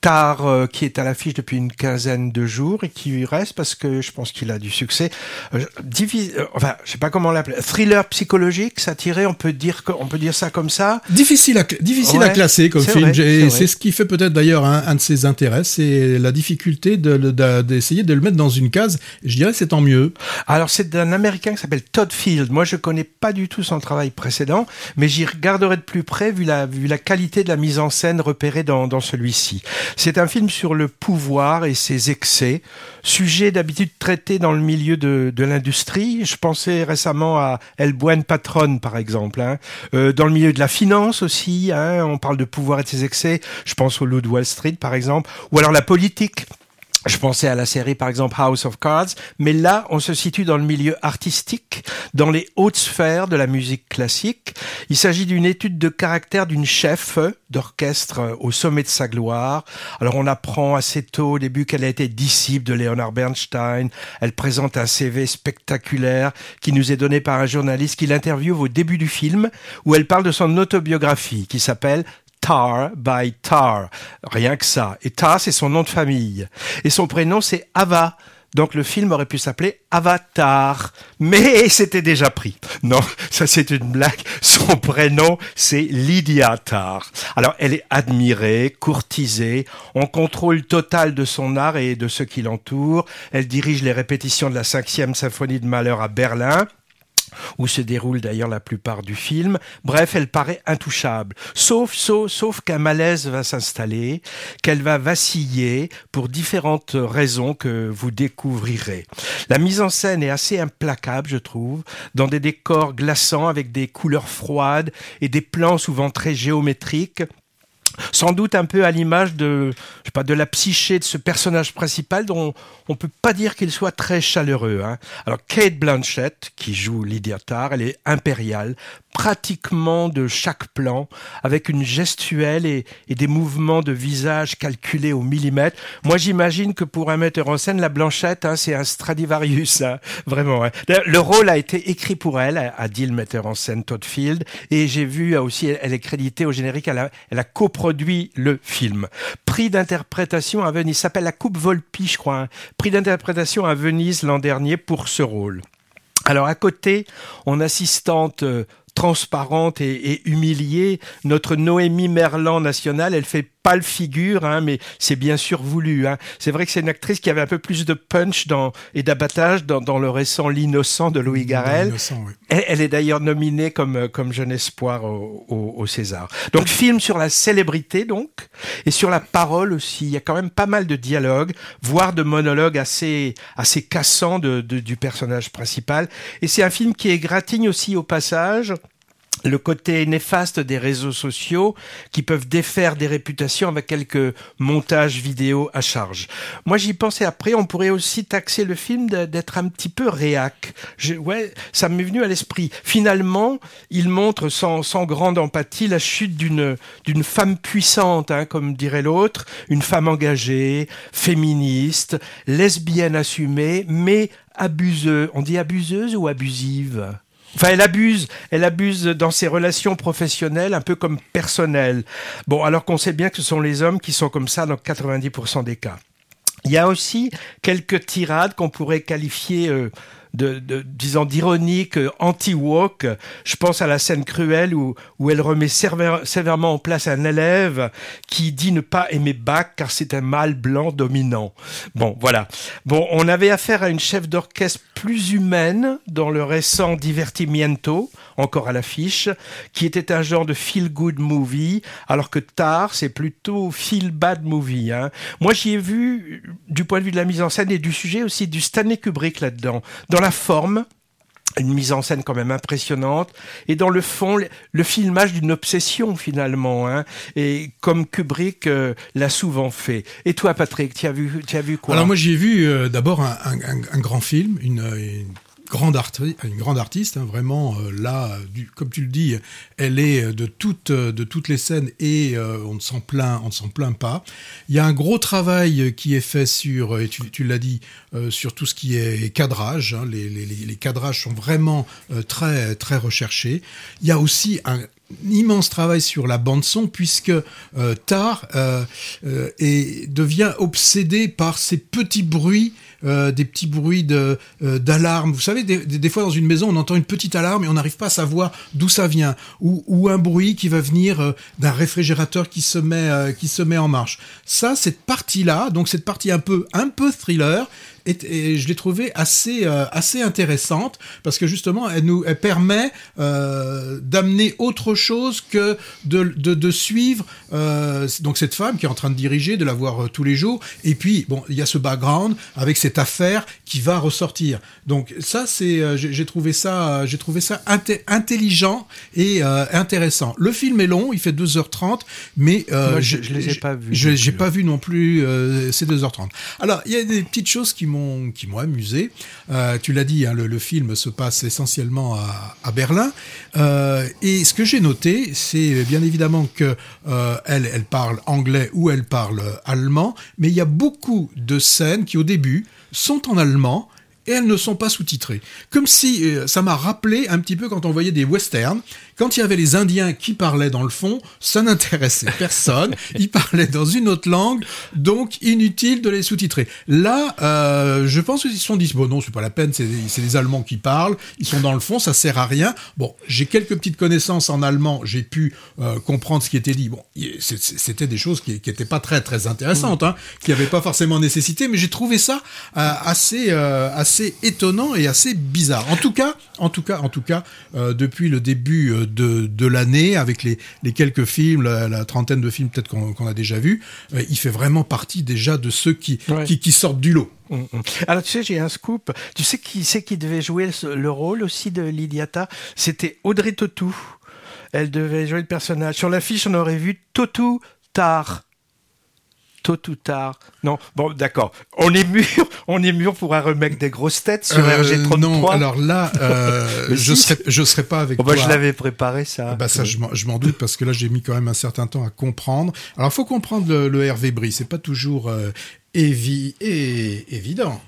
Tar euh, qui est à l'affiche depuis une quinzaine de jours et qui reste parce que je pense qu'il a du succès. Euh, euh, enfin, je sais pas comment l'appeler. Thriller psychologique, satirique, on peut dire on peut dire ça comme ça. Difficile à difficile à classer comme film. Et c'est ce qui fait peut-être d'ailleurs un, de ses intérêts, c'est la difficulté d'essayer de, de, le mettre dans une case. Je dirais c'est tant mieux. Alors c'est d'un Américain qui s'appelle Todd Field. Moi je connais pas du tout son travail précédent, mais j'y regarderai de plus près vu la vu la qualité de la mise en scène repérée dans dans celui-ci. C'est un film sur le pouvoir et ses excès, sujet d'habitude traité dans le milieu de, l'industrie. Je pensais récemment à El Buen Patron, par exemple. Hein. Euh, dans le milieu de la finance aussi, hein, on parle de pouvoir et de ses excès. Je pense au Loup de Wall Street, par exemple. Ou alors la politique. Je pensais à la série par exemple House of Cards, mais là on se situe dans le milieu artistique, dans les hautes sphères de la musique classique. Il s'agit d'une étude de caractère d'une chef d'orchestre au sommet de sa gloire. Alors on apprend assez tôt au début qu'elle a été disciple de Leonard Bernstein. Elle présente un CV spectaculaire qui nous est donné par un journaliste qui l'interviewe au début du film, où elle parle de son autobiographie qui s'appelle Tar by Tar. Rien que ça. Et Tar, c'est son nom de famille. Et son prénom, c'est Ava. Donc le film aurait pu s'appeler Avatar, mais c'était déjà pris. Non, ça c'est une blague. Son prénom c'est Lydia Tar. Alors elle est admirée, courtisée, en contrôle total de son art et de ceux qui l'entourent. Elle dirige les répétitions de la cinquième symphonie de Malheur à Berlin où se déroule d'ailleurs la plupart du film. Bref, elle paraît intouchable, sauf, sauf, sauf qu'un malaise va s'installer, qu'elle va vaciller pour différentes raisons que vous découvrirez. La mise en scène est assez implacable, je trouve, dans des décors glaçants avec des couleurs froides et des plans souvent très géométriques sans doute un peu à l'image de, je sais pas, de la psyché de ce personnage principal dont on peut pas dire qu'il soit très chaleureux. Hein. Alors Kate Blanchett, qui joue Lydia Tarr, elle est impériale, pratiquement de chaque plan, avec une gestuelle et, des mouvements de visage calculés au millimètre. Moi, j'imagine que pour un metteur en scène, la Blanchette, hein, c'est un Stradivarius, hein, vraiment. Hein. Le rôle a été écrit pour elle, a dit le metteur en scène Todd Field, et j'ai vu aussi, elle est créditée au générique, elle a, elle a coproduit le film. Prix d'interprétation à Venise, s'appelle la Coupe Volpi, je crois. Hein. Prix d'interprétation à Venise l'an dernier pour ce rôle. Alors à côté, en assistante euh, transparente et, et, humiliée, notre Noémie Merlan nationale, elle fait pâle figure, hein, mais c'est bien sûr voulu. Hein. C'est vrai que c'est une actrice qui avait un peu plus de punch dans, et d'abattage dans, dans, le récent L'innocent de Louis Garrel. elle, est d'ailleurs nominée comme, comme jeune espoir au, au, au, César. Donc film sur la célébrité donc et sur la parole aussi. Il y a quand même pas mal de dialogues, voire de monologues assez assez cassants de, de, du personnage principal. Et c'est un film qui égratigne aussi au passage le côté néfaste des réseaux sociaux qui peuvent défaire des réputations avec quelques montages vidéo à charge. Moi, j'y pensais après, on pourrait aussi taxer le film d'être un petit peu réac. Ouais, ça m'est venu à l'esprit. Finalement, il montre sans, sans grande empathie la chute d'une d'une femme puissante, hein, comme dirait l'autre, une femme engagée, féministe, lesbienne assumée, mais abuseuse. On dit abuseuse ou abusive? Enfin, elle abuse, elle abuse dans ses relations professionnelles, un peu comme personnelles. Bon, alors qu'on sait bien que ce sont les hommes qui sont comme ça dans 90% des cas. Il y a aussi quelques tirades qu'on pourrait qualifier euh, de, d'ironique anti-woke. Je pense à la scène cruelle où, où elle remet sévèrement en place un élève qui dit ne pas aimer Bach car c'est un mâle blanc dominant. Bon, voilà. Bon, on avait affaire à une chef d'orchestre plus humaine dans le récent Divertimiento, encore à l'affiche, qui était un genre de feel-good movie, alors que Tar, c'est plutôt feel-bad movie. Hein. Moi, j'y ai vu, du point de vue de la mise en scène et du sujet aussi, du Stanley Kubrick là-dedans. Dans la forme, une mise en scène quand même impressionnante et dans le fond le filmage d'une obsession finalement hein, et comme Kubrick euh, l'a souvent fait. Et toi Patrick tu as vu as vu quoi? Alors moi j'ai vu euh, d'abord un, grand film une grande une grande artiste, hein, vraiment euh, là, comme tu le dis, elle est de toutes de toutes les scènes et euh, on ne s'en plaint, on ne plaint pas. Il y a un gros travail qui est fait sur, et tu, l'as dit, euh, sur tout ce qui est cadrage. Hein, les, les, les, cadrages sont vraiment très très recherchés. Il y a aussi un immense travail sur la bande son puisque euh, Tar euh, euh, et devient obsédé par ces petits bruits euh, des petits bruits d'alarme. Vous savez, des, des, fois dans une maison, on entend une petite alarme et on n'arrive pas à savoir d'où ça vient, ou, ou, un bruit qui va venir d'un réfrigérateur qui se met qui se met en marche. Ça, cette partie-là, donc cette partie un peu un peu thriller, et, je l'ai trouvée assez euh, assez intéressante parce que justement elle nous elle permet euh, d'amener autre chose que de, de, de suivre euh, donc cette femme qui est en train de diriger de la voir tous les jours. Et puis bon il y a ce background avec cette affaire qui va ressortir. Donc ça c'est j'ai trouvé ça j'ai trouvé ça intelligent et intéressant. Le film est long il fait 2h30 mais Moi, je, je les ai pas vus j'ai pas vu non plus ces 2h30 alors il y a des petites choses qui m'ont qui m'ont amusé. Euh, tu l'as dit, hein, le, film se passe essentiellement à, à Berlin. Euh, et ce que j'ai noté, c'est bien évidemment que euh, elle, elle parle anglais ou elle parle allemand, mais il y a beaucoup de scènes qui au début sont en allemand et elles ne sont pas sous-titrées. Comme si euh, ça m'a rappelé un petit peu quand on voyait des westerns, quand il y avait les Indiens qui parlaient dans le fond, ça n'intéressait personne. Ils parlaient dans une autre langue, donc inutile de les sous-titrer. Là, euh, je pense qu'ils se sont dit bon non, c'est pas la peine, c'est les Allemands qui parlent, ils sont dans le fond, ça sert à rien. Bon, j'ai quelques petites connaissances en allemand, j'ai pu euh, comprendre ce qui était dit. Bon, c'était des choses qui n'étaient pas très très intéressantes, hein, qui n'avaient pas forcément nécessité, mais j'ai trouvé ça assez euh, assez étonnant et assez bizarre. En tout cas, en tout cas, en tout cas, euh, depuis le début euh, de, de l'année, avec les, les, quelques films, la, la, trentaine de films peut-être qu'on qu a déjà vu, euh, il fait vraiment partie déjà de ceux qui, ouais. qui, qui, sortent du lot. Mmh, mmh. Alors tu sais, j'ai un scoop. Tu sais qui c'est qui devait jouer le rôle aussi de Lidiata? C'était Audrey Tautou. Elle devait jouer le personnage. Sur l'affiche, on aurait vu Tautou Tard tôt ou tard. Non, bon, d'accord. On est mûr, on est mûr pour un remake des grosses têtes sur euh, RG33. Non, alors là, euh, je serais, je serais pas avec oh, toi. Bah, je l'avais préparé ça. Bah ça, je m'en doute parce que là, j'ai mis quand même un certain temps à comprendre. Alors, faut comprendre le, le Hervé Brie. C'est pas toujours euh, évi et évident.